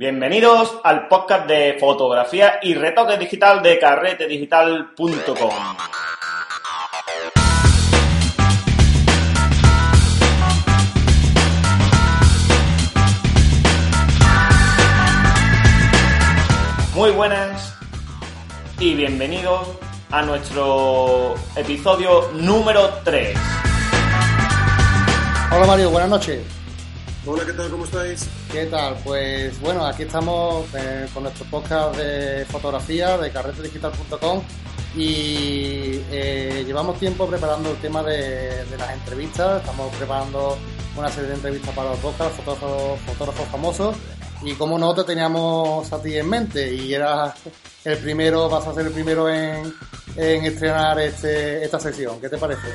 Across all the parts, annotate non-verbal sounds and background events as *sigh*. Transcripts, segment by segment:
Bienvenidos al podcast de fotografía y retoque digital de carretedigital.com. Muy buenas y bienvenidos a nuestro episodio número 3. Hola Mario, buenas noches. Hola, ¿qué tal? ¿Cómo estáis? ¿Qué tal? Pues bueno, aquí estamos eh, con nuestro podcast de fotografía de carretedigital.com y eh, llevamos tiempo preparando el tema de, las entrevistas, estamos preparando una serie de entrevistas para los podcasts, fotógrafos, famosos y como no te teníamos a ti en mente y eras el primero, vas a ser el primero en, en estrenar este, esta sección. ¿Qué te parece?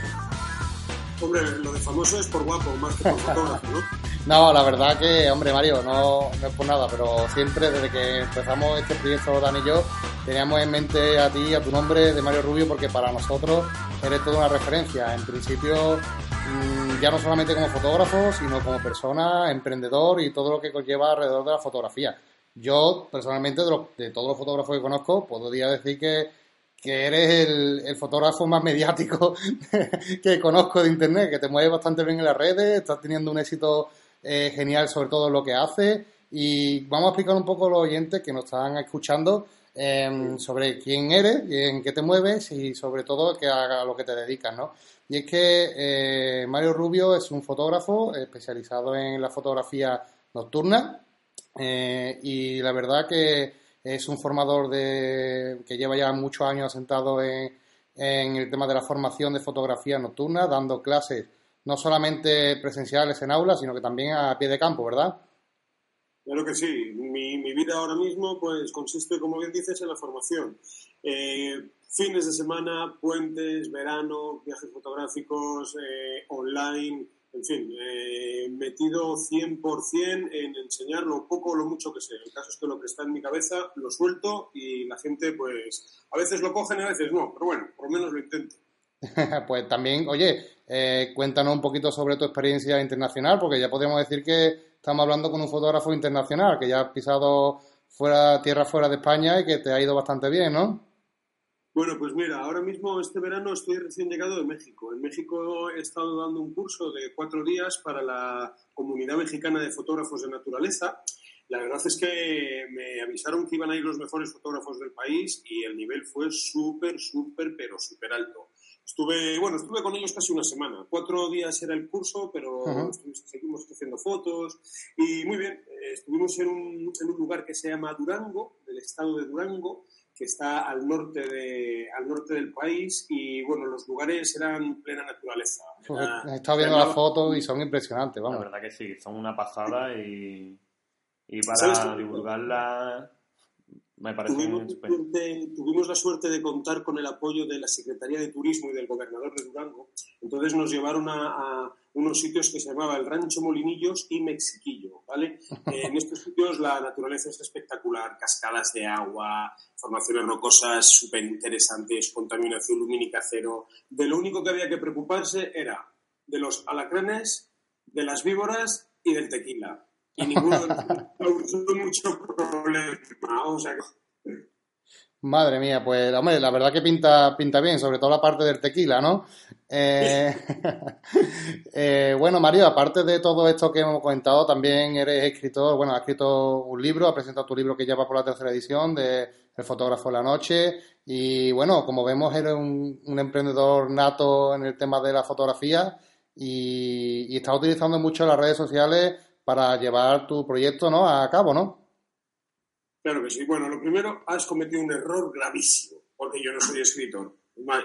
Hombre, lo de famoso es por guapo, más que por fotógrafo, ¿no? *laughs* No, la verdad que, hombre, Mario, no, no es por nada, pero siempre desde que empezamos este proyecto, Dan y yo, teníamos en mente a ti, a tu nombre de Mario Rubio, porque para nosotros eres toda una referencia. En principio, mmm, ya no solamente como fotógrafo, sino como persona, emprendedor y todo lo que conlleva alrededor de la fotografía. Yo, personalmente, de, de todos los fotógrafos que conozco, podría decir que, que eres el, el, fotógrafo más mediático *laughs* que conozco de Internet, que te mueves bastante bien en las redes, estás teniendo un éxito eh, genial sobre todo lo que hace y vamos a explicar un poco a los oyentes que nos están escuchando eh, sobre quién eres, en qué te mueves y sobre todo que a lo que te dedicas, ¿no? Y es que eh, Mario Rubio es un fotógrafo especializado en la fotografía nocturna eh, y la verdad que es un formador de, que lleva ya muchos años sentado en, en el tema de la formación de fotografía nocturna, dando clases no solamente presenciales en aulas, sino que también a pie de campo, ¿verdad? Claro que sí. Mi, mi vida ahora mismo pues consiste, como bien dices, en la formación. Eh, fines de semana, puentes, verano, viajes fotográficos, eh, online, en fin, eh, metido 100% en enseñar lo poco o lo mucho que sé. El caso es que lo que está en mi cabeza lo suelto y la gente pues a veces lo cogen y a veces no, pero bueno, por lo menos lo intento. *laughs* pues también, oye, eh, cuéntanos un poquito sobre tu experiencia internacional, porque ya podemos decir que estamos hablando con un fotógrafo internacional, que ya has pisado fuera, tierra fuera de España y que te ha ido bastante bien, ¿no? Bueno, pues mira, ahora mismo este verano estoy recién llegado de México. En México he estado dando un curso de cuatro días para la comunidad mexicana de fotógrafos de naturaleza. La verdad es que me avisaron que iban a ir los mejores fotógrafos del país y el nivel fue súper, súper, pero súper alto. Estuve, bueno, estuve con ellos casi una semana. Cuatro días era el curso, pero uh -huh. seguimos haciendo fotos. Y muy bien, estuvimos en un, en un lugar que se llama Durango, del estado de Durango, que está al norte, de, al norte del país. Y bueno, los lugares eran plena naturaleza. Era, He estado viendo las fotos y son impresionantes, vamos. La verdad que sí, son una pasada y, y para divulgarla me parece tuvimos, tuvimos la suerte de contar con el apoyo de la Secretaría de Turismo y del gobernador de Durango. Entonces nos llevaron a, a unos sitios que se llamaba el Rancho Molinillos y Mexiquillo, ¿vale? *laughs* en estos sitios la naturaleza es espectacular, cascadas de agua, formaciones rocosas súper interesantes, contaminación lumínica cero. De lo único que había que preocuparse era de los alacranes, de las víboras y del tequila y ninguno mucho problema. O sea. Madre mía, pues hombre, la verdad que pinta, pinta bien, sobre todo la parte del tequila, ¿no? Eh, *laughs* eh, bueno, Mario, aparte de todo esto que hemos comentado, también eres escritor, bueno, has escrito un libro, has presentado tu libro que ya va por la tercera edición de El fotógrafo de la noche y bueno, como vemos, eres un, un emprendedor nato en el tema de la fotografía y, y estás utilizando mucho las redes sociales para llevar tu proyecto ¿no? a cabo, ¿no? Claro que sí. Bueno, lo primero, has cometido un error gravísimo, porque yo no soy escritor.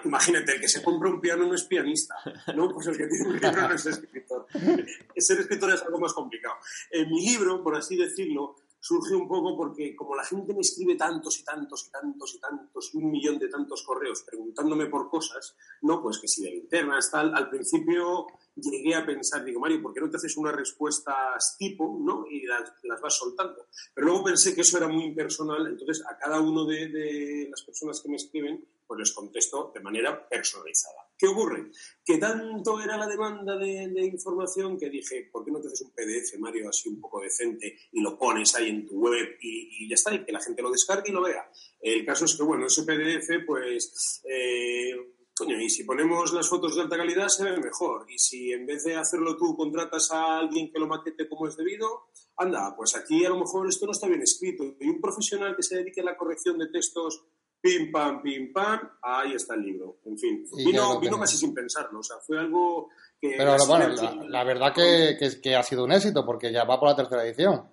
Imagínate, el que se compra un piano no es pianista, ¿no? Pues el que tiene un libro no es escritor. *laughs* Ser escritor es algo más complicado. En mi libro, por así decirlo, surge un poco porque como la gente me escribe tantos y tantos y tantos y tantos un millón de tantos correos preguntándome por cosas, no, pues que si de linternas, tal, al principio llegué a pensar, digo, Mario, ¿por qué no te haces unas respuestas tipo, ¿no? Y las, las vas soltando. Pero luego pensé que eso era muy impersonal, entonces a cada uno de, de las personas que me escriben, pues les contesto de manera personalizada. ¿Qué ocurre? Que tanto era la demanda de, información que dije, ¿por qué no te haces un PDF, Mario, así un poco decente y lo pones ahí en tu web y, ya está, y que la gente lo descargue y lo vea? El caso es que, bueno, ese PDF, pues... Eh, coño, y si ponemos las fotos de alta calidad se ve mejor. Y si en vez de hacerlo tú contratas a alguien que lo maquete como es debido, anda, pues aquí a lo mejor esto no está bien escrito. Y un profesional que se dedique a la corrección de textos, pim, pam, pim, pam, ahí está el libro. En fin, vino, vino casi sin pensarlo. O sea, fue algo que... Pero bueno, la, verdad que, que, ha sido un éxito porque ya va por la tercera edición.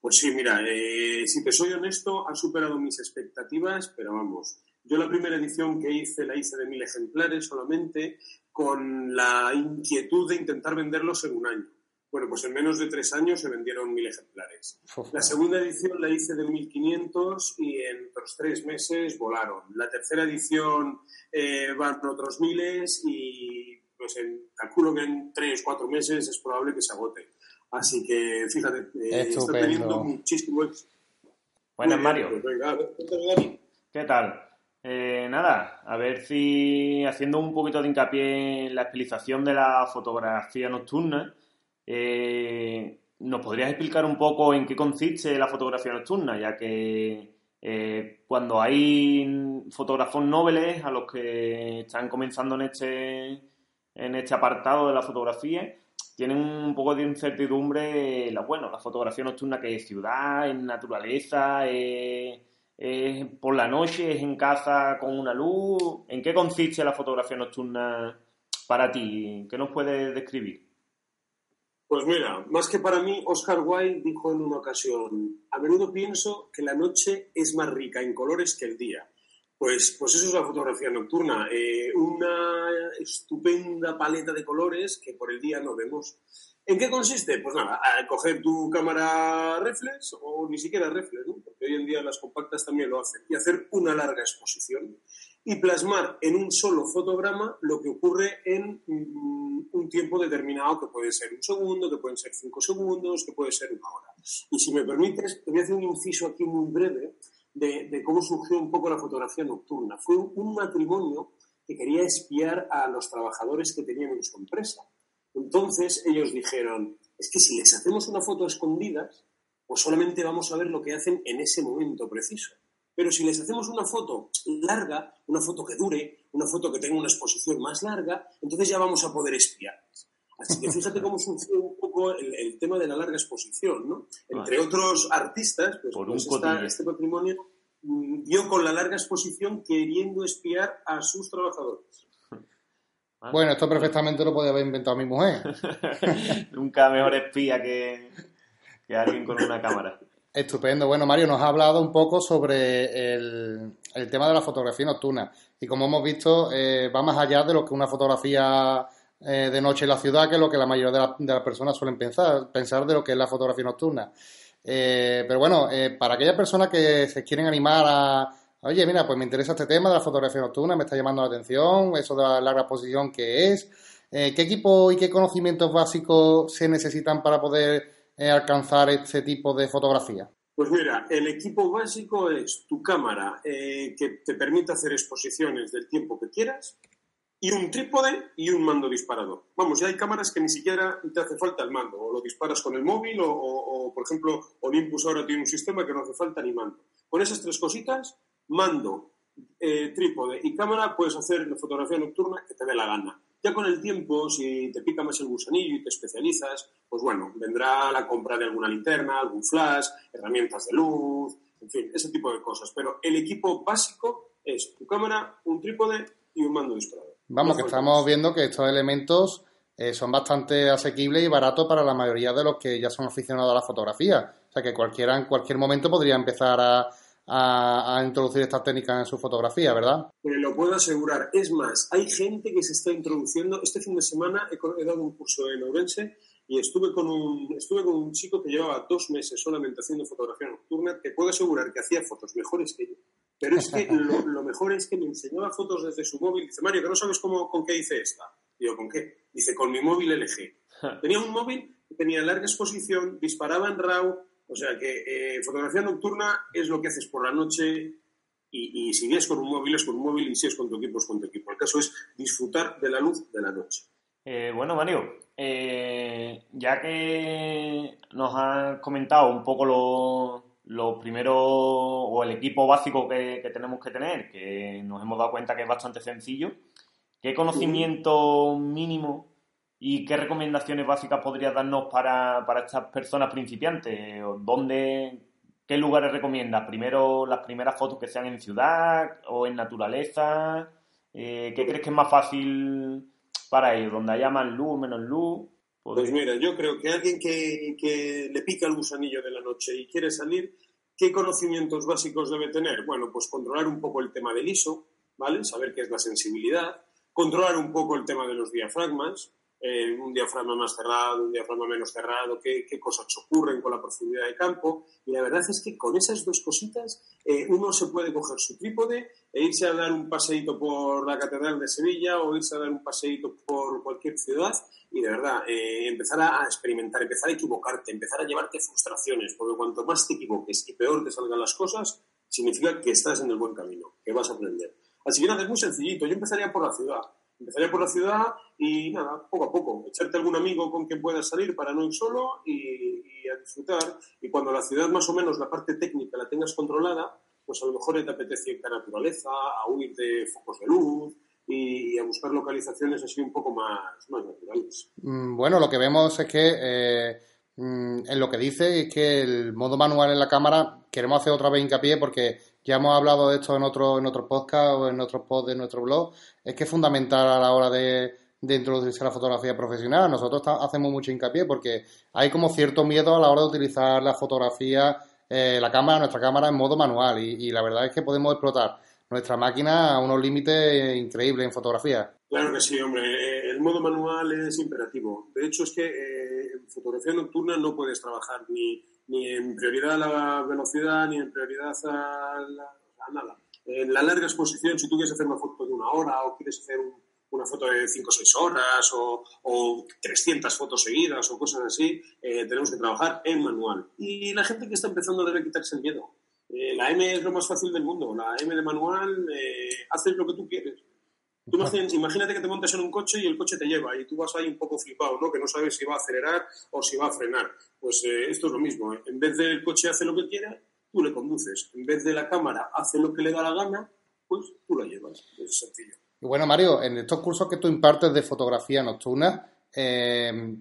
Pues sí, mira, eh, si te soy honesto, ha superado mis expectativas, pero vamos, yo la primera edición que hice la hice de mil ejemplares solamente con la inquietud de intentar venderlos en un año. Bueno, pues en menos de tres años se vendieron mil ejemplares. La segunda edición la hice de 1500 y en otros tres meses volaron. La tercera edición eh, van otros miles y pues en, calculo que en tres, cuatro meses es probable que se agote. Así que fíjate, eh, está teniendo muchísimo éxito. Buenas, Mario. Pues ¿Qué tal? Eh, nada, a ver si haciendo un poquito de hincapié en la explicación de la fotografía nocturna, eh, ¿nos podrías explicar un poco en qué consiste la fotografía nocturna? Ya que eh, cuando hay fotógrafos nobles a los que están comenzando en este, en este apartado de la fotografía, tienen un poco de incertidumbre, la, bueno, la fotografía nocturna que es ciudad, es naturaleza, es ¿Es por la noche? ¿Es en casa con una luz? ¿En qué consiste la fotografía nocturna para ti? ¿Qué nos puedes describir? Pues mira, más que para mí, Oscar Wilde dijo en una ocasión, a menudo pienso que la noche es más rica en colores que el día. Pues, pues eso es la fotografía nocturna, eh, una estupenda paleta de colores que por el día no vemos. ¿En qué consiste? Pues nada, coger tu cámara reflex o ni siquiera reflex, porque hoy en día las compactas también lo hacen, y hacer una larga exposición y plasmar en un solo fotograma lo que ocurre en mm, un tiempo determinado, que puede ser un segundo, que pueden ser cinco segundos, que puede ser una hora. Y si me permites, te voy a hacer un inciso aquí muy breve de, de cómo surgió un poco la fotografía nocturna. Fue un matrimonio que quería espiar a los trabajadores que tenían en su empresa entonces ellos dijeron, es que si les hacemos una foto a escondidas, pues solamente vamos a ver lo que hacen en ese momento preciso. Pero si les hacemos una foto larga, una foto que dure, una foto que tenga una exposición más larga, entonces ya vamos a poder espiarles. Así que fíjate cómo funciona un poco el, tema de la larga exposición, ¿no? Entre otros artistas, pues, pues este patrimonio mm, dio con la larga exposición queriendo espiar a sus trabajadores. Bueno, esto perfectamente lo podía haber inventado mi mujer. *laughs* Nunca mejor espía que, alguien con una cámara. Estupendo. Bueno, Mario, nos ha hablado un poco sobre el, tema de la fotografía nocturna. Y como hemos visto, eh, va más allá de lo que una fotografía eh, de noche en la ciudad, que es lo que la mayoría de, las personas suelen pensar, pensar de lo que es la fotografía nocturna. Eh, pero bueno, para aquellas personas que se quieren animar a, Oye, mira, pues me interesa este tema de la fotografía nocturna, me está llamando la atención, eso de la larga posición que es. ¿Qué equipo y qué conocimientos básicos se necesitan para poder alcanzar este tipo de fotografía? Pues mira, el equipo básico es tu cámara eh, que te permite hacer exposiciones del tiempo que quieras y un trípode y un mando disparador. Vamos, ya hay cámaras que ni siquiera te hace falta el mando, o lo disparas con el móvil, o, o por ejemplo, Olympus ahora tiene un sistema que no hace falta ni mando. Con esas tres cositas mando, eh, trípode y cámara, puedes hacer la fotografía nocturna que te dé la gana. Ya con el tiempo, si te pica más el gusanillo y te especializas, pues bueno, vendrá la compra de alguna linterna, algún flash, herramientas de luz, en fin, ese tipo de cosas. Pero el equipo básico es tu cámara, un trípode y un mando disparador. Vamos, que estamos viendo que estos elementos eh, son bastante asequibles y baratos para la mayoría de los que ya son aficionados a la fotografía. O sea que cualquiera en cualquier momento podría empezar a, a, introducir esta técnica en su fotografía, ¿verdad? lo puedo asegurar. Es más, hay gente que se está introduciendo. Este fin de semana he, dado un curso en Ourense y estuve con, un, estuve con un chico que llevaba dos meses solamente haciendo fotografía nocturna, que puedo asegurar que hacía fotos mejores que yo. Pero es que lo, mejor es que me enseñaba fotos desde su móvil. Dice, Mario, que no sabes cómo, con qué hice esta. Digo, ¿con qué? Dice, con mi móvil LG. Tenía un móvil que tenía larga exposición, disparaba en RAW, o sea que eh, fotografía nocturna es lo que haces por la noche Y, si es con un móvil, es con un móvil y si es con tu equipo, es con tu equipo. El caso es disfrutar de la luz de la noche. Eh, bueno, Mario, eh, ya que nos has comentado un poco lo, lo primero o el equipo básico que, tenemos que tener, que nos hemos dado cuenta que es bastante sencillo, ¿qué conocimiento mínimo y qué recomendaciones básicas podrías darnos para, para estas personas principiantes? ¿Dónde, ¿Qué lugares recomiendas? ¿Primero las primeras fotos que sean en ciudad o en naturaleza? Eh, ¿Qué crees que es más fácil para ellos? ¿Donde haya más luz, menos luz? Pues mira, yo creo que alguien que, le pica el gusanillo de la noche y quiere salir, ¿qué conocimientos básicos debe tener? Bueno, pues controlar un poco el tema del ISO, ¿vale? Saber qué es la sensibilidad, controlar un poco el tema de los diafragmas, eh, un diafragma más cerrado, un diafragma menos cerrado, qué, cosas ocurren con la profundidad de campo. Y la verdad es que con esas dos cositas eh, uno se puede coger su trípode e irse a dar un paseíto por la Catedral de Sevilla o irse a dar un paseíto por cualquier ciudad y de verdad eh, empezar a experimentar, empezar a equivocarte, empezar a llevarte frustraciones, porque cuanto más te equivoques y peor te salgan las cosas, significa que estás en el buen camino, que vas a aprender. Así que nada, es muy sencillito. Yo empezaría por la ciudad empezaría por la ciudad y nada, poco a poco, echarte algún amigo con quien puedas salir para no ir solo y, a disfrutar. Y cuando la ciudad más o menos la parte técnica la tengas controlada, pues a lo mejor te apetece ir a naturaleza, a huir de focos de luz y, a buscar localizaciones así un poco más, más naturales. Mm, bueno, lo que vemos es que eh, mm, en lo que dice es que el modo manual en la cámara queremos hacer otra vez hincapié porque ya hemos hablado de esto en otro, en otros podcast o en otros posts de nuestro blog, es que es fundamental a la hora de, de introducirse a la fotografía profesional. Nosotros hacemos mucho hincapié porque hay como cierto miedo a la hora de utilizar la fotografía, eh, la cámara, nuestra cámara en modo manual y, la verdad es que podemos explotar nuestra máquina a unos límites increíbles en fotografía. Claro que sí, hombre. Eh, el modo manual es imperativo. De hecho, es que eh, en fotografía nocturna no puedes trabajar ni ni en prioridad a la velocidad, ni en prioridad a, nada. En la larga exposición, si tú quieres hacer una foto de una hora o quieres hacer una foto de 5 o 6 horas o, o, 300 fotos seguidas o cosas así, eh, tenemos que trabajar en manual. Y la gente que está empezando debe quitarse el miedo. Eh, la M es lo más fácil del mundo. La M de manual, eh, haces lo que tú quieres. Tú imagínate que te montas en un coche y el coche te lleva y tú vas ahí un poco flipado, ¿no? Que no sabes si va a acelerar o si va a frenar. Pues eh, esto es lo mismo. ¿eh? En vez del coche hace lo que quiera, tú le conduces. En vez de la cámara hace lo que le da la gana, pues tú la llevas. Es sencillo. Y bueno, Mario, en estos cursos que tú impartes de fotografía nocturna, eh,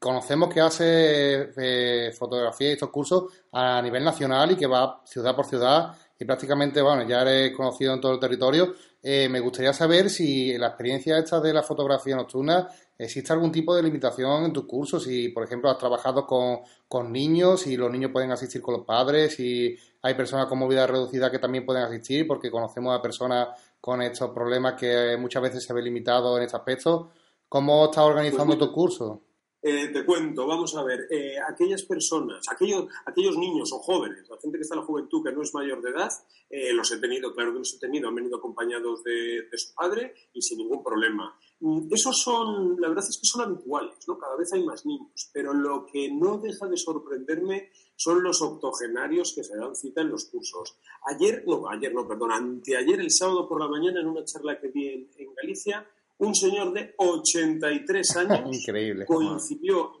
conocemos que hace fotografía y estos cursos a nivel nacional y que va ciudad por ciudad y prácticamente, bueno, ya eres conocido en todo el territorio. Eh, me gustaría saber si en la experiencia esta de la fotografía nocturna existe algún tipo de limitación en tus cursos, si por ejemplo has trabajado con, con niños, si los niños pueden asistir con los padres, si hay personas con movilidad reducida que también pueden asistir, porque conocemos a personas con estos problemas que muchas veces se ven limitados en este aspecto. ¿Cómo estás organizando pues tu curso? Eh, te cuento, vamos a ver, eh, aquellas personas, aquellos, aquellos niños o jóvenes, la gente que está en la juventud que no es mayor de edad, eh, los he tenido, claro que los he tenido, han venido acompañados de, su padre y sin ningún problema. Mm, esos son, la verdad es que son habituales, ¿no? Cada vez hay más niños, pero lo que no deja de sorprenderme son los octogenarios que se dan cita en los cursos. Ayer, no, ayer no, perdón, anteayer, el sábado por la mañana, en una charla que vi en Galicia, un señor de 83 años *laughs* Increíble. coincidió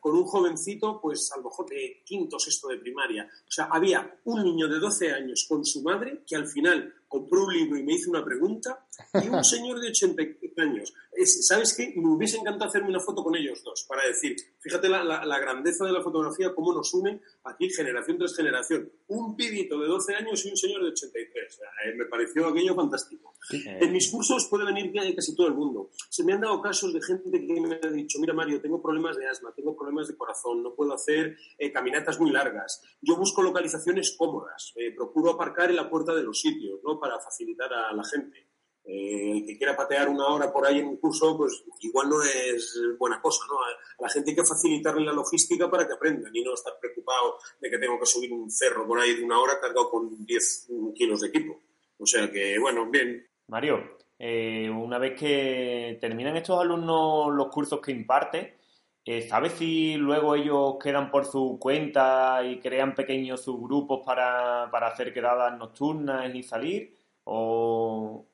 con un jovencito, pues a lo mejor de quinto o sexto de primaria. O sea, había un niño de 12 años con su madre que al final compró un libro y me hizo una pregunta y un *laughs* señor de 80 años. ¿Sabes qué? Me hubiese encantado hacerme una foto con ellos dos para decir, fíjate la, grandeza de la fotografía, cómo nos une aquí generación tras generación. Un pibito de 12 años y un señor de 83. Eh, me pareció aquello fantástico. En mis cursos puede venir casi todo el mundo. Se me han dado casos de gente que me ha dicho, mira Mario, tengo problemas de asma, tengo problemas de corazón, no puedo hacer eh, caminatas muy largas. Yo busco localizaciones cómodas, eh, procuro aparcar en la puerta de los sitios, ¿no? Para facilitar a la gente. Eh, el que quiera patear una hora por ahí en un curso, pues igual no es buena cosa, ¿no? A, la gente hay que facilitarle la logística para que aprendan y no estar preocupado de que tengo que subir un cerro por ahí de una hora cargado con 10 kilos de equipo. O sea que, bueno, bien. Mario, eh, una vez que terminan estos alumnos los cursos que imparte, Eh, ¿Sabes si luego ellos quedan por su cuenta y crean pequeños subgrupos para, para hacer quedadas nocturnas y salir? ¿O,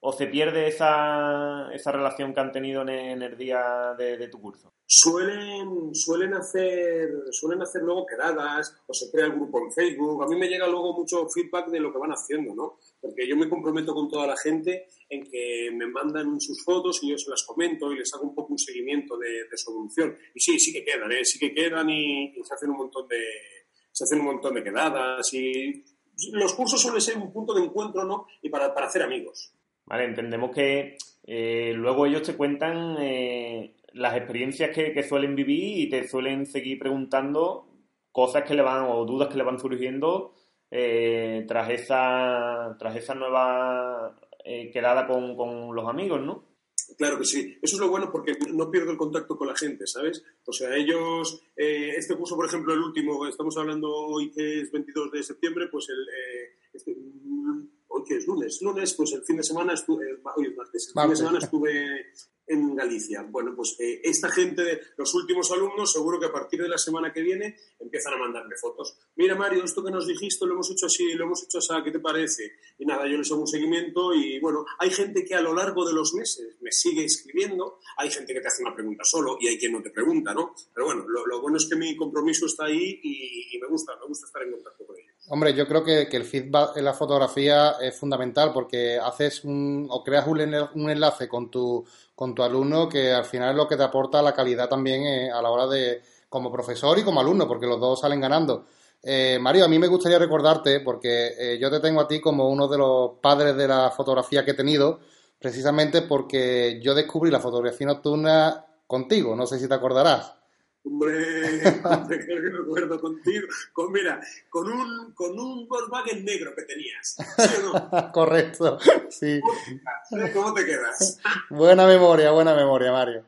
o se pierde esa, esa relación que han tenido en, el día de, tu curso? Suelen, suelen, hacer, suelen hacer luego quedadas o se crea el grupo en Facebook. A mí me llega luego mucho feedback de lo que van haciendo, ¿no? Porque yo me comprometo con toda la gente en que me mandan sus fotos y yo se las comento y les hago un poco un seguimiento de, su evolución. Y sí, sí que quedan, ¿eh? Sí que quedan y, se hacen un montón de se hacen un montón de quedadas y los cursos suelen ser un punto de encuentro, ¿no? Y para, para hacer amigos. Vale, entendemos que eh, luego ellos te cuentan eh, las experiencias que, suelen vivir y te suelen seguir preguntando cosas que le van o dudas que le van surgiendo eh, tras esa tras esa nueva quedada con, con los amigos, ¿no? Claro que sí. Eso es lo bueno porque no pierdo el contacto con la gente, ¿sabes? O sea, ellos, este curso, por ejemplo, el último, estamos hablando hoy que es 22 de septiembre, pues el, este, hoy que es lunes, lunes, pues el fin de semana estuve, hoy es martes, el fin de semana estuve en Galicia. Bueno, pues eh, esta gente, los últimos alumnos, seguro que a partir de la semana que viene empiezan a mandarme fotos. Mira, Mario, esto que nos dijiste lo hemos hecho así, lo hemos hecho así, ¿qué te parece? Y nada, yo les hago un seguimiento y bueno, hay gente que a lo largo de los meses me sigue escribiendo, hay gente que te hace una pregunta solo y hay quien no te pregunta, ¿no? Pero bueno, lo, bueno es que mi compromiso está ahí y, y me gusta, me gusta estar en contacto con ellos. Hombre, yo creo que, el feedback en la fotografía es fundamental porque haces un, o creas un, enlace con tu, con tu alumno que al final es lo que te aporta la calidad también eh, a la hora de, como profesor y como alumno, porque los dos salen ganando. Eh, Mario, a mí me gustaría recordarte, porque eh, yo te tengo a ti como uno de los padres de la fotografía que he tenido, precisamente porque yo descubrí la fotografía nocturna contigo, no sé si te acordarás. Hombre, *laughs* que recuerdo contigo. Con, mira, con un, con un Volkswagen negro que tenías. *laughs* Correcto, sí. ¿Cómo te quedas? *laughs* buena memoria, buena memoria, Mario.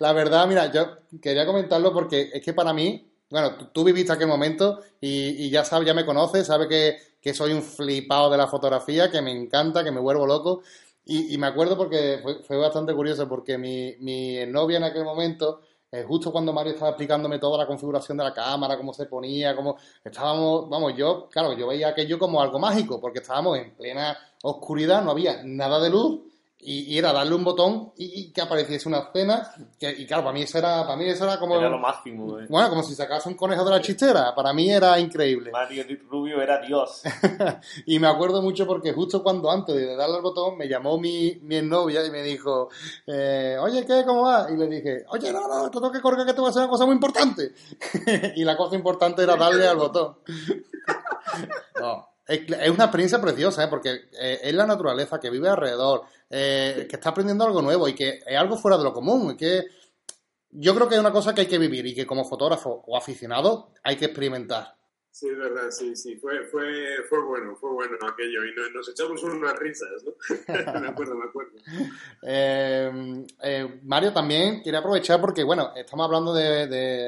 La verdad, mira, yo quería comentarlo porque es que para mí, bueno, tú, viviste aquel momento y, ya sabes, ya me conoces, sabes que, que, soy un flipado de la fotografía, que me encanta, que me vuelvo loco. Y, me acuerdo porque fue, fue bastante curioso porque mi, mi novia en aquel momento eh, justo cuando Mario estaba explicándome toda la configuración de la cámara, cómo se ponía, cómo estábamos, vamos, yo, claro, yo veía aquello como algo mágico, porque estábamos en plena oscuridad, no había nada de luz, y, era darle un botón y, que apareciese una escena. Que, y claro, para mí eso era, para mí eso era como. Era lo máximo, eh. Bueno, como si sacase un conejo de la chistera. Para mí era increíble. Mario Rubio era Dios. *laughs* y me acuerdo mucho porque justo cuando antes de darle al botón me llamó mi, mi novia y me dijo, eh, oye, ¿qué? ¿Cómo va? Y le dije, oye, no, no, tengo que correr que te voy a hacer una cosa muy importante. *laughs* y la cosa importante era darle al botón. *laughs* no es una experiencia preciosa, ¿eh? porque eh, es la naturaleza que vive alrededor, eh, que está aprendiendo algo nuevo y que es algo fuera de lo común. Y que yo creo que es una cosa que hay que vivir y que como fotógrafo o aficionado hay que experimentar. Sí, es verdad, sí, sí, fue, fue, fue bueno, fue bueno aquello y nos, echamos unas risas, ¿no? *laughs* me acuerdo, me acuerdo. Mario, también quería aprovechar porque, bueno, estamos hablando de,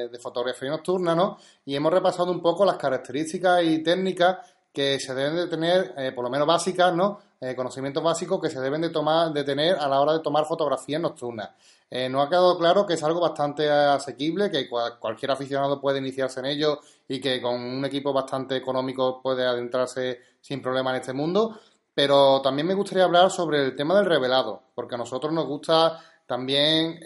de fotografía nocturna, ¿no? Y hemos repasado un poco las características y técnicas que se deben de tener, eh, por lo menos básicas, ¿no? Eh, conocimientos básicos que se deben de tomar, de tener a la hora de tomar fotografías nocturnas. Eh, nos ha quedado claro que es algo bastante asequible, que cualquier aficionado puede iniciarse en ello y que con un equipo bastante económico puede adentrarse sin problema en este mundo. Pero también me gustaría hablar sobre el tema del revelado, porque a nosotros nos gusta también,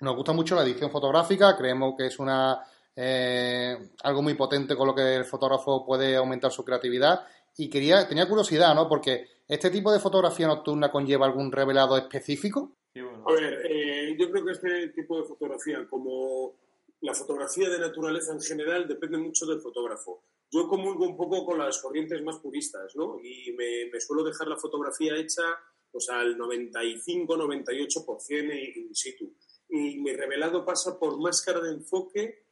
nos gusta mucho la edición fotográfica, creemos que es una eh, algo muy potente con lo que el fotógrafo puede aumentar su creatividad. Y quería, tenía curiosidad, ¿no? Porque este tipo de fotografía nocturna conlleva algún revelado específico. A ver, eh, yo creo que este tipo de fotografía, como la fotografía de naturaleza en general, depende mucho del fotógrafo. Yo comulgo un poco con las corrientes más puristas, ¿no? Y me, me suelo dejar la fotografía hecha pues, al 95-98% in situ. Y mi revelado pasa por máscara de enfoque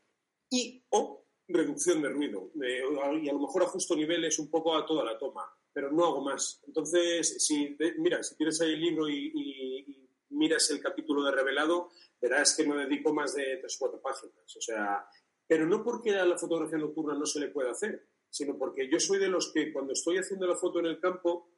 y o reducción de ruido. y a lo mejor ajusto niveles un poco a toda la toma, pero no hago más. Entonces, si mira, si tienes ahí el libro y, miras el capítulo de revelado, verás que no dedico más de tres o cuatro páginas. O sea, pero no porque a la fotografía nocturna no se le pueda hacer, sino porque yo soy de los que cuando estoy haciendo la foto en el campo,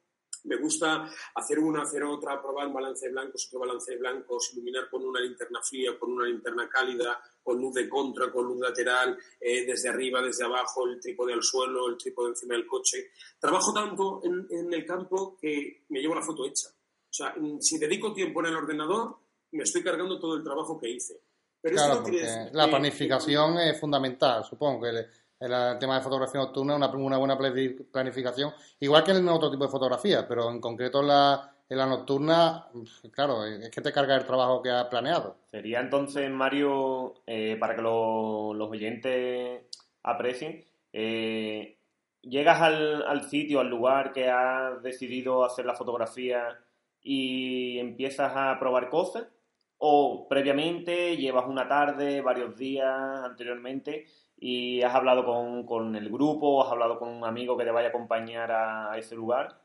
Me gusta hacer una, hacer otra, probar balance de blancos, otro balance de blancos, iluminar con una linterna fría, con una linterna cálida, con luz de contra, con luz lateral, eh, desde arriba, desde abajo, el trípode al suelo, el trípode encima del coche. Trabajo tanto en, en el campo que me llevo la foto hecha. O sea, si dedico tiempo en el ordenador, me estoy cargando todo el trabajo que hice. Pero claro, porque la planificación es fundamental, supongo que el, tema de fotografía nocturna es una, buena planificación, igual que en otro tipo de fotografía, pero en concreto en la, en la nocturna, claro, es que te carga el trabajo que has planeado. Sería entonces, Mario, eh, para que los oyentes aprecien, eh, llegas al, al sitio, al lugar que has decidido hacer la fotografía y empiezas a probar cosas o previamente llevas una tarde, varios días anteriormente y has hablado con, el grupo, has hablado con un amigo que te vaya a acompañar a, ese lugar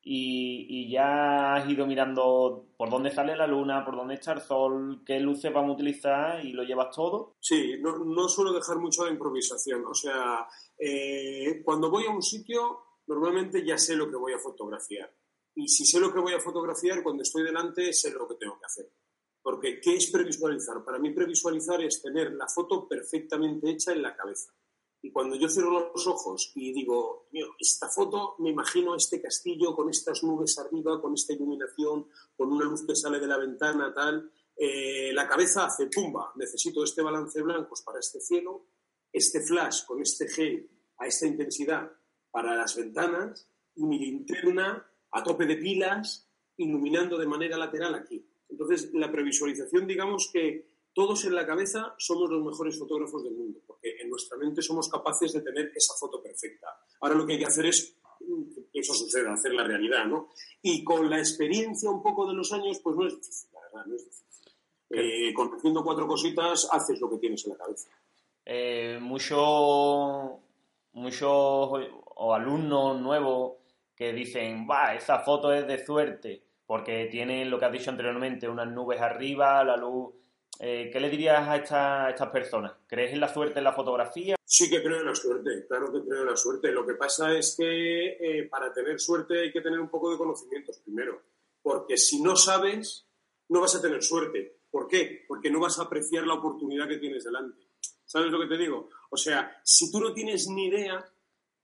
y, ya has ido mirando por dónde sale la luna, por dónde está el sol, qué luces vamos a utilizar y lo llevas todo. Sí, no, suelo dejar mucho de improvisación. O sea, eh, cuando voy a un sitio, normalmente ya sé lo que voy a fotografiar. Y si sé lo que voy a fotografiar, cuando estoy delante, sé lo que tengo que hacer. Porque, ¿qué es previsualizar? Para mí, previsualizar es tener la foto perfectamente hecha en la cabeza. Y cuando yo cierro los ojos y digo, esta foto, me imagino este castillo con estas nubes arriba, con esta iluminación, con una luz que sale de la ventana, tal, eh, la cabeza hace pumba, necesito este balance blancos para este cielo, este flash con este gel a esta intensidad para las ventanas y mi linterna a tope de pilas, iluminando de manera lateral aquí. Entonces, la previsualización, digamos que todos en la cabeza somos los mejores fotógrafos del mundo, porque en nuestra mente somos capaces de tener esa foto perfecta. Ahora lo que hay que hacer es que eso suceda, hacer la realidad, ¿no? Y con la experiencia un poco de los años, pues no es difícil, la verdad, no es difícil. Eh, conociendo cuatro cositas, haces lo que tienes en la cabeza. Eh, muchos mucho, o alumnos nuevos que dicen, va, esa foto es de suerte, porque tiene lo que has dicho anteriormente, unas nubes arriba, la luz. Eh, ¿Qué le dirías a, estas personas? ¿Crees en la suerte en la fotografía? Sí que creo en la suerte, claro que creo en la suerte. Lo que pasa es que eh, para tener suerte hay que tener un poco de conocimientos primero, porque si no sabes, no vas a tener suerte. ¿Por qué? Porque no vas a apreciar la oportunidad que tienes delante. ¿Sabes lo que te digo? O sea, si tú no tienes ni idea,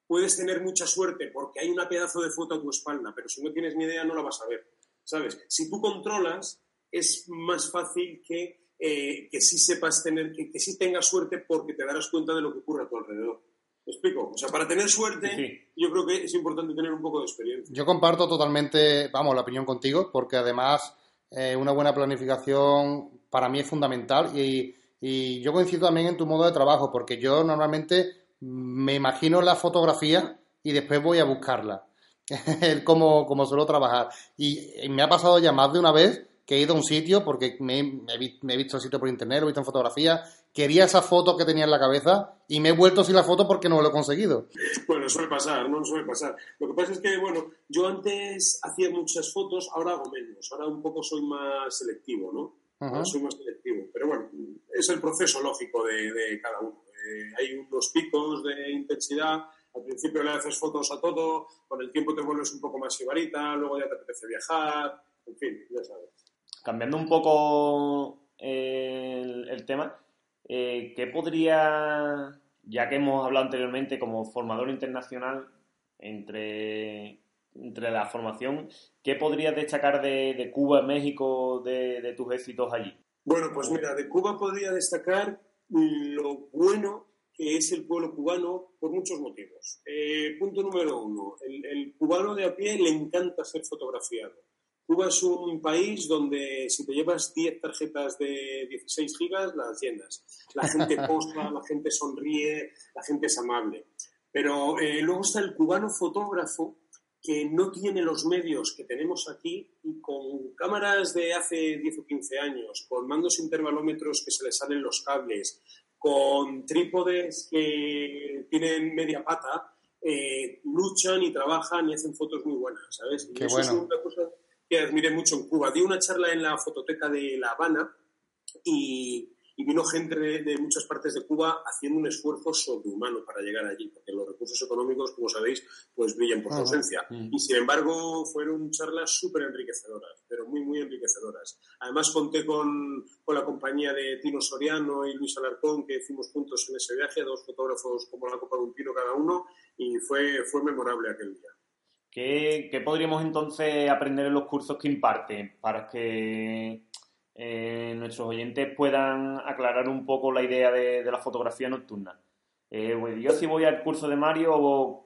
puedes tener mucha suerte porque hay una pedazo de foto a tu espalda, pero si no tienes ni idea no la vas a ver. ¿Sabes? Si tú controlas, es más fácil que, eh, que sí sepas tener, que, que sí tengas suerte porque te darás cuenta de lo que ocurre a tu alrededor. ¿Me explico? O sea, para tener suerte, yo creo que es importante tener un poco de experiencia. Yo comparto totalmente, vamos, la opinión contigo, porque además eh, una buena planificación para mí es fundamental y, y yo coincido también en tu modo de trabajo, porque yo normalmente me imagino la fotografía y después voy a buscarla. *laughs* como, como suelo trabajar. Y, me ha pasado ya más de una vez que he ido a un sitio porque me, he visto el sitio por internet, lo he visto en fotografía, quería esa foto que tenía en la cabeza y me he vuelto sin la foto porque no lo he conseguido. *laughs* Bueno, suele pasar, no suele pasar. Lo que pasa es que, bueno, yo antes hacía muchas fotos, ahora hago menos, ahora un poco soy más selectivo, ¿no? soy más selectivo. Pero bueno, es el proceso lógico de cada uno. Eh, hay unos picos de intensidad. Al principio le haces fotos a todo, con el tiempo te vuelves un poco más sibarita, luego ya te apetece viajar, en fin, ya sabes. Cambiando un poco eh, el, tema, eh, ¿qué podría, ya que hemos hablado anteriormente como formador internacional, entre, entre la formación, ¿qué podrías destacar de, de Cuba, México, de, de tus éxitos allí? Bueno, pues mira, de Cuba podría destacar lo bueno que es el pueblo cubano por muchos motivos. Eh, punto número uno, el, cubano de a pie le encanta ser fotografiado. Cuba es un país donde si te llevas 10 tarjetas de 16 gigas, las llenas. La gente *laughs* posta, la gente sonríe, la gente es amable. Pero eh, luego está el cubano fotógrafo que no tiene los medios que tenemos aquí y con cámaras de hace 10 o 15 años, con mandos intervalómetros que se les salen los cables, con trípodes que tienen media pata, eh, luchan y trabajan y hacen fotos muy buenas, ¿sabes? Y eso es una cosa que admiré mucho en Cuba. Di una charla en la fototeca de La Habana y, y vino gente de, muchas partes de Cuba haciendo un esfuerzo sobrehumano para llegar allí, porque los recursos económicos, como sabéis, pues brillan por su ausencia. Y sin embargo, fueron charlas súper enriquecedoras, pero muy, muy enriquecedoras. Además, conté con, con, la compañía de Tino Soriano y Luis Alarcón, que fuimos juntos en ese viaje, dos fotógrafos como la copa de un pino cada uno, y fue, fue memorable aquel día. ¿Qué, ¿Qué, podríamos entonces aprender en los cursos que imparten para que eh, nuestros oyentes puedan aclarar un poco la idea de, la fotografía nocturna? Eh, pues yo si voy al curso de Mario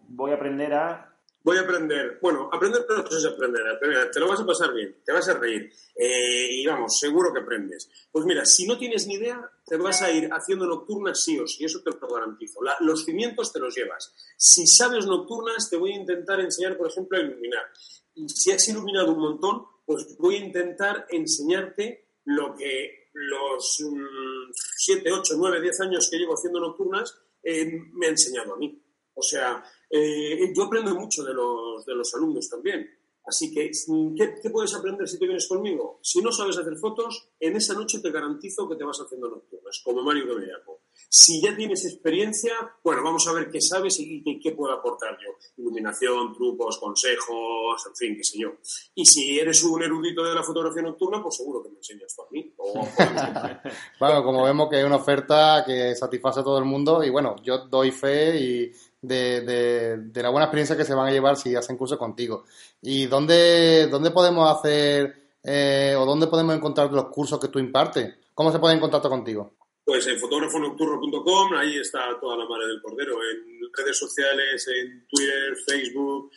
voy a aprender a voy a aprender. Bueno, aprender no es aprender, te lo vas a pasar bien, te vas a reír eh, y vamos, seguro que aprendes. Pues mira, si no tienes ni idea, te vas a ir haciendo nocturnas sí o sí, eso te lo garantizo. los cimientos te los llevas. Si sabes nocturnas, te voy a intentar enseñar, por ejemplo, a iluminar. Y si has iluminado un montón, pues voy a intentar enseñarte lo que los 7, 8, 9, 10 años que llevo haciendo nocturnas eh, me ha enseñado a mí. O sea, eh, yo aprendo mucho de los, de los alumnos también. Así que, ¿qué, puedes aprender si te vienes conmigo? Si no sabes hacer fotos, en esa noche te garantizo que te vas haciendo nocturnas, como Mario Bellaco. Si ya tienes experiencia, bueno, vamos a ver qué sabes y, qué, puedo aportar yo. Iluminación, trucos, consejos, en fin, qué sé yo. Y si eres un erudito de la fotografía nocturna, pues seguro que me enseñas tú a mí. *laughs* bueno, como vemos que es una oferta que satisface a todo el mundo y bueno, yo doy fe y de, de, la buena experiencia que se van a llevar si hacen curso contigo. ¿Y dónde, dónde podemos hacer eh, o dónde podemos encontrar los cursos que tú impartes? ¿Cómo se puede en contacto contigo? Pues en fotógrafonocturno.com, ahí está toda la madre del cordero. En redes sociales, en Twitter, Facebook,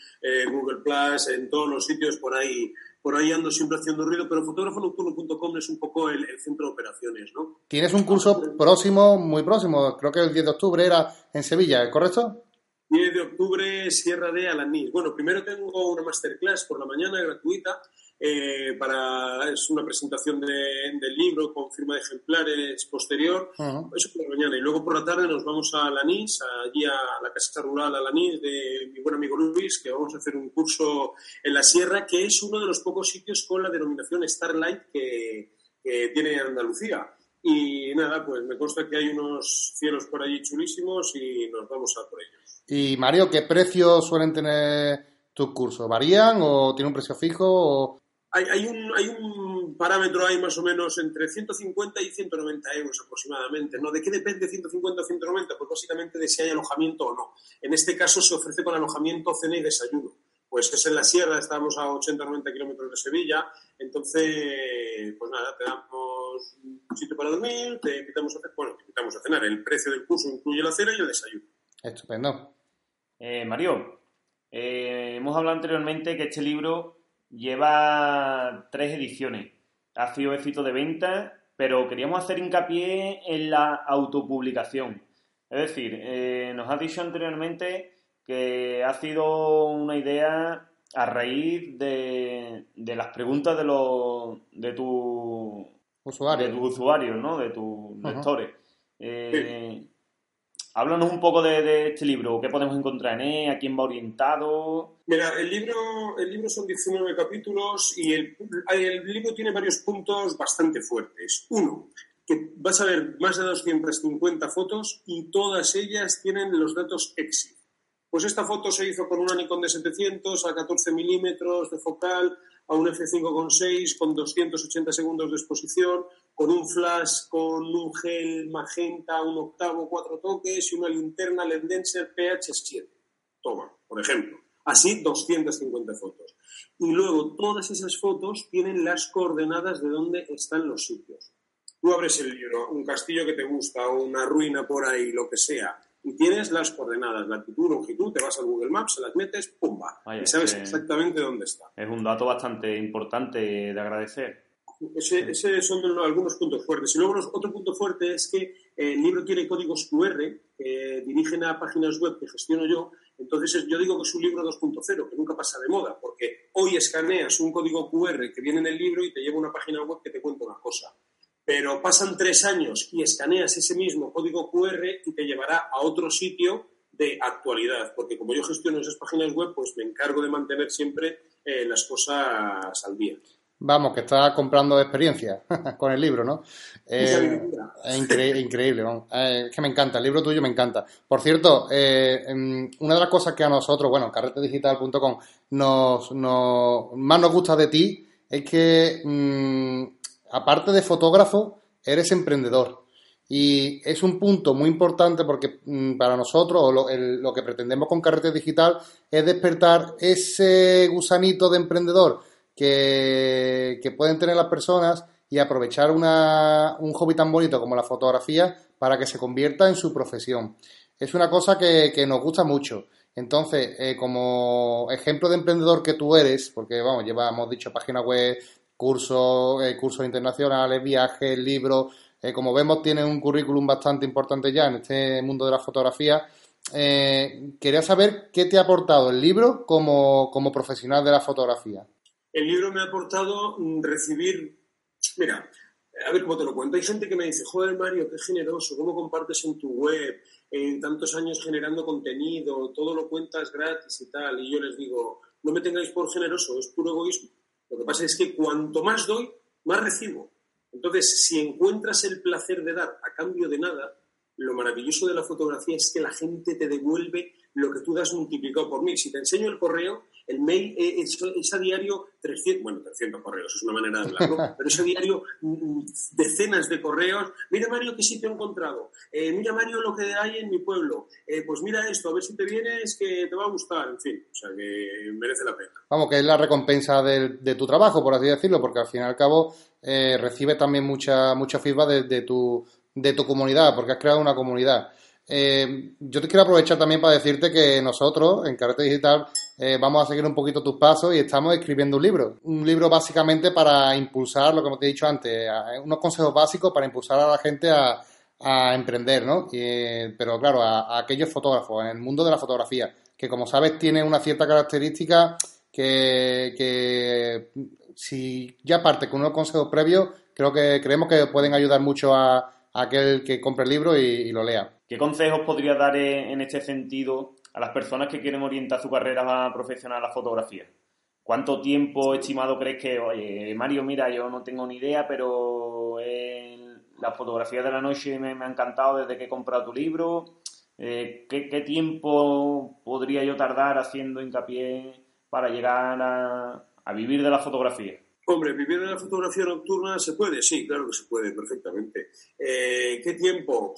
Google Plus, en todos los sitios por ahí. Por ahí ando siempre haciendo ruido, pero fotógrafonocturno.com es un poco el, el, centro de operaciones, ¿no? Tienes un curso próximo, muy próximo, creo que el 10 de octubre era en Sevilla, ¿correcto? 10 de octubre, Sierra de Alanís. Bueno, primero tengo una masterclass por la mañana gratuita. Eh, para, es una presentación del libro con firma de ejemplares posterior. Eso por la mañana. Y luego por la tarde nos vamos a Alanís, allí a la Casa Rural Alanís de mi buen amigo Luis, que vamos a hacer un curso en la Sierra, que es uno de los pocos sitios con la denominación Starlight que, que tiene Andalucía. Y nada, pues me consta que hay unos cielos por allí chulísimos y nos vamos a por ellos. Y Mario, ¿qué precios suelen tener tus cursos? ¿Varían o tiene un precio fijo? Hay, un, hay un parámetro ahí más o menos entre 150 y 190 euros aproximadamente. ¿no? ¿De qué depende 150 o 190? Pues básicamente de si hay alojamiento o no. En este caso se ofrece con alojamiento, cena y desayuno. Pues es en la sierra, estamos a 80 o 90 kilómetros de Sevilla, entonces, pues nada, te damos un sitio para dormir, te invitamos a, bueno, te invitamos a cenar. El precio del curso incluye la cena y el desayuno. Estupendo. Eh, Mario, eh, hemos hablado anteriormente que este libro lleva tres ediciones. Ha sido éxito de venta, pero queríamos hacer hincapié en la autopublicación. Es decir, eh, nos has dicho anteriormente que ha sido una idea a raíz de, las preguntas de los de tu usuarios, de tus usuarios, ¿no? De tus lectores. Háblanos un poco de, este libro, qué podemos encontrar en él, a quién va orientado. Mira, el libro, el libro son 19 capítulos y el, el libro tiene varios puntos bastante fuertes. Uno, que vas a ver más de 250 fotos y todas ellas tienen los datos EXIT. Pues esta foto se hizo con una Nikon de 700 a 14 milímetros de focal, a un f5.6 con 280 segundos de exposición, con un flash con un gel magenta, un octavo, cuatro toques y una linterna Lendenser PH7. Toma, por ejemplo. Así 250 fotos. Y luego todas esas fotos tienen las coordenadas de dónde están los sitios. Tú abres el libro, un castillo que te gusta o una ruina por ahí, lo que sea, y tienes las coordenadas, latitud, longitud, te vas al Google Maps, se las metes, ¡pumba! y sabes exactamente dónde está. Es un dato bastante importante de agradecer. Ese, son algunos puntos fuertes. Y luego otro punto fuerte es que eh, el libro tiene códigos QR que dirigen a páginas web que gestiono yo. Entonces yo digo que es un libro 2.0, que nunca pasa de moda, porque hoy escaneas un código QR que viene en el libro y te lleva a una página web que te cuenta una cosa. Pero pasan tres años y escaneas ese mismo código QR y te llevará a otro sitio de actualidad, porque como yo gestiono esas páginas web, pues me encargo de mantener siempre eh, las cosas al día. Vamos, que está comprando experiencia *laughs* con el libro, ¿no? Eh, increíble, eh, es que me encanta, el libro tuyo me encanta. Por cierto, eh, em, una de las cosas que a nosotros, bueno, carretedigital.com, nos, nos, más nos gusta de ti es que, mm, aparte de fotógrafo, eres emprendedor. Y es un punto muy importante porque mm, para nosotros lo, lo, que pretendemos con Carrete Digital es despertar ese gusanito de emprendedor que, pueden tener las personas y aprovechar una, un hobby tan bonito como la fotografía para que se convierta en su profesión. Es una cosa que, nos gusta mucho. Entonces, eh, como ejemplo de emprendedor que tú eres, porque vamos, llevamos dicho página web, cursos, eh, cursos internacionales, viajes, libros, eh, como vemos, tiene un currículum bastante importante ya en este mundo de la fotografía. Quería saber qué te ha aportado el libro como, profesional de la fotografía. El libro me ha aportado mm, recibir, mira, a ver cómo te lo cuento. Hay gente que me dice, joder Mario, qué generoso, cómo compartes en tu web, en tantos años generando contenido, todo lo cuentas gratis y tal. Y yo les digo, no me tengáis por generoso, es puro egoísmo. Lo que pasa es que cuanto más doy, más recibo. Entonces, si encuentras el placer de dar a cambio de nada, lo maravilloso de la fotografía es que la gente te devuelve lo que tú das multiplicado por mil. Si te enseño el correo, el mail eh, es, a diario 300, bueno, 300 correos, es una manera de hablarlo, *laughs* pero es a diario mm, decenas de correos. Mira, Mario, qué sitio he encontrado. Eh, mira, Mario, lo que hay en mi pueblo. Eh, pues mira esto, a ver si te vienes, que te va a gustar. En fin, o sea, que merece la pena. Vamos, que es la recompensa de, tu trabajo, por así decirlo, porque al fin y al cabo recibe también mucha, mucha feedback de, tu, de tu comunidad, porque has creado una comunidad. Eh, yo te quiero aprovechar también para decirte que nosotros en Carrete Digital eh, vamos a seguir un poquito tus pasos y estamos escribiendo un libro. Un libro básicamente para impulsar, lo que te he dicho antes, unos consejos básicos para impulsar a la gente a, emprender, ¿no? pero claro, a, aquellos fotógrafos en el mundo de la fotografía, que como sabes tiene una cierta característica que, que si ya parte con unos consejos previos, creo que creemos que pueden ayudar mucho a, aquel que compre el libro y lo lea. ¿Qué consejos podría dar en este sentido a las personas que quieren orientar su carrera profesional a la fotografía? ¿Cuánto tiempo estimado crees que, oye, Mario, mira, yo no tengo ni idea, pero la fotografía de la noche me, ha encantado desde que he comprado tu libro? Eh, ¿qué, tiempo podría yo tardar haciendo hincapié para llegar a, vivir de la fotografía? Hombre, vivir de la fotografía nocturna se puede, sí, claro que se puede, perfectamente. Eh, ¿Qué tiempo?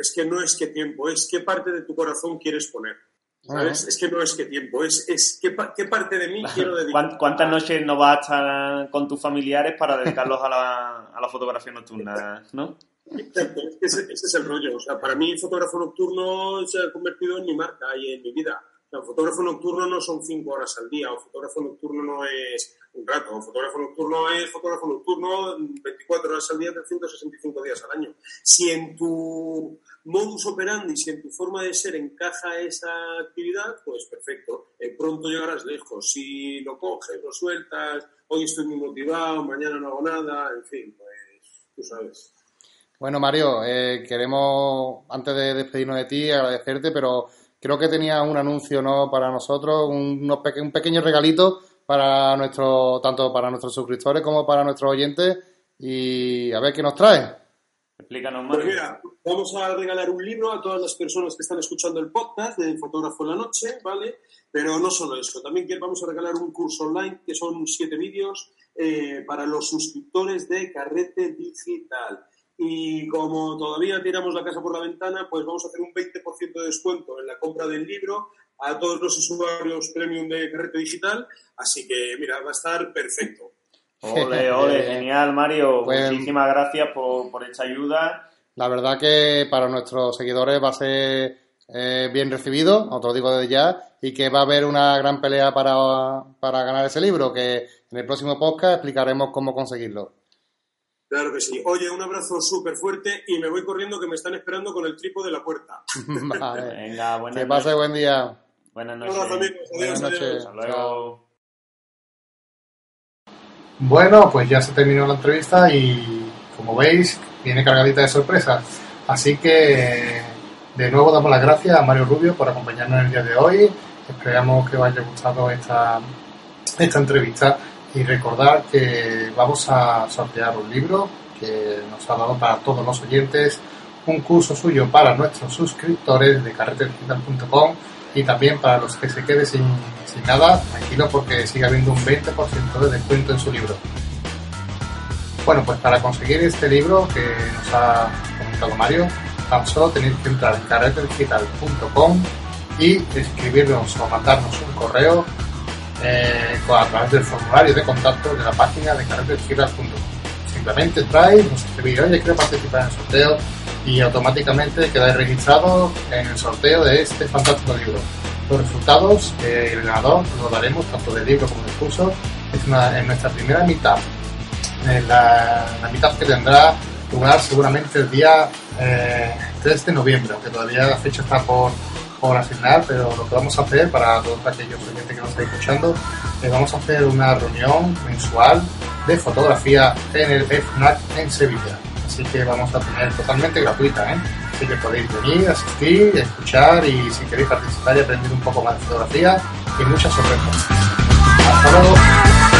es que no es qué tiempo, es qué parte de tu corazón quieres poner. ¿Sabes? Es que no es qué tiempo, es, es qué, qué parte de mí *laughs* quiero dedicar. ¿Cuántas noches no vas a estar con tus familiares para dedicarlos a la, a la fotografía nocturna, no? Exacto, ese, es el rollo. O sea, para mí, fotógrafo nocturno se ha convertido en mi marca y en mi vida. O sea, fotógrafo nocturno no son cinco horas al día, o fotógrafo nocturno no es un rato. Fotógrafo nocturno es fotógrafo nocturno 24 horas al día, 365 días al año. Si en tu modus operandi, si en tu forma de ser encaja esa actividad, pues perfecto. Eh, pronto llegarás lejos. Si lo coges, lo sueltas, hoy estoy muy motivado, mañana no hago nada, en fin, pues tú sabes. Bueno, Mario, eh, queremos, antes de despedirnos de ti, agradecerte, pero creo que tenía un anuncio ¿no? para nosotros, un, un pequeño regalito para nuestro, tanto para nuestros suscriptores como para nuestros oyentes y a ver qué nos trae. Explícanos más. Pues mira, vamos a regalar un libro a todas las personas que están escuchando el podcast de Fotógrafo en la Noche, ¿vale? Pero no solo eso, también vamos a regalar un curso online que son siete vídeos eh, para los suscriptores de Carrete Digital. Y como todavía tiramos la casa por la ventana, pues vamos a hacer un 20% de descuento en la compra del libro a todos los usuarios premium de Carrete Digital. Así que, mira, va a estar perfecto. Ole, *laughs* ole, genial, Mario. Pues, Muchísimas gracias por, por esta ayuda. La verdad que para nuestros seguidores va a ser eh, bien recibido, os lo digo desde ya, y que va a haber una gran pelea para, para ganar ese libro, que en el próximo podcast explicaremos cómo conseguirlo. Claro que sí. Oye, un abrazo súper fuerte y me voy corriendo que me están esperando con el tripo de la puerta. *laughs* vale. Venga, buenas Que pase buen día. Buenas noches. amigos. Buenas noches. Hasta luego. Bueno, pues ya se terminó la entrevista y como veis, viene cargadita de sorpresas. Así que de nuevo damos las gracias a Mario Rubio por acompañarnos en el día de hoy. Esperamos que os haya gustado esta, esta entrevista y recordar que vamos a sortear un libro que nos ha dado para todos los oyentes un curso suyo para nuestros suscriptores de carreterdigital.com y también para los que se queden sin, sin nada, tranquilo porque sigue habiendo un 20% de descuento en su libro. Bueno, pues para conseguir este libro que nos ha comentado Mario, tan solo tenéis que entrar en carreterdigital.com y escribirnos o mandarnos un correo eh, a través del formulario de contacto de la página de carreterdigital.com. Simplemente entráis, nos escribís, oye, quiero participar en el sorteo y automáticamente quedáis registrados en el sorteo de este fantástico libro. Los resultados, eh, el ganador, lo daremos tanto del libro como del curso, es en nuestra primera mitad. En la, mitad que tendrá lugar seguramente el día 3 eh, de noviembre, aunque todavía la fecha está por, por asignar, pero lo que vamos a hacer para todos aquellos oyentes que nos están escuchando, es vamos a hacer una reunión mensual de fotografía en el FNAC en Sevilla así que vamos a tener totalmente gratuita, ¿eh? Así que podéis venir, asistir, escuchar y si queréis participar y aprender un poco más de fotografía y muchas sorpresas. Hasta luego.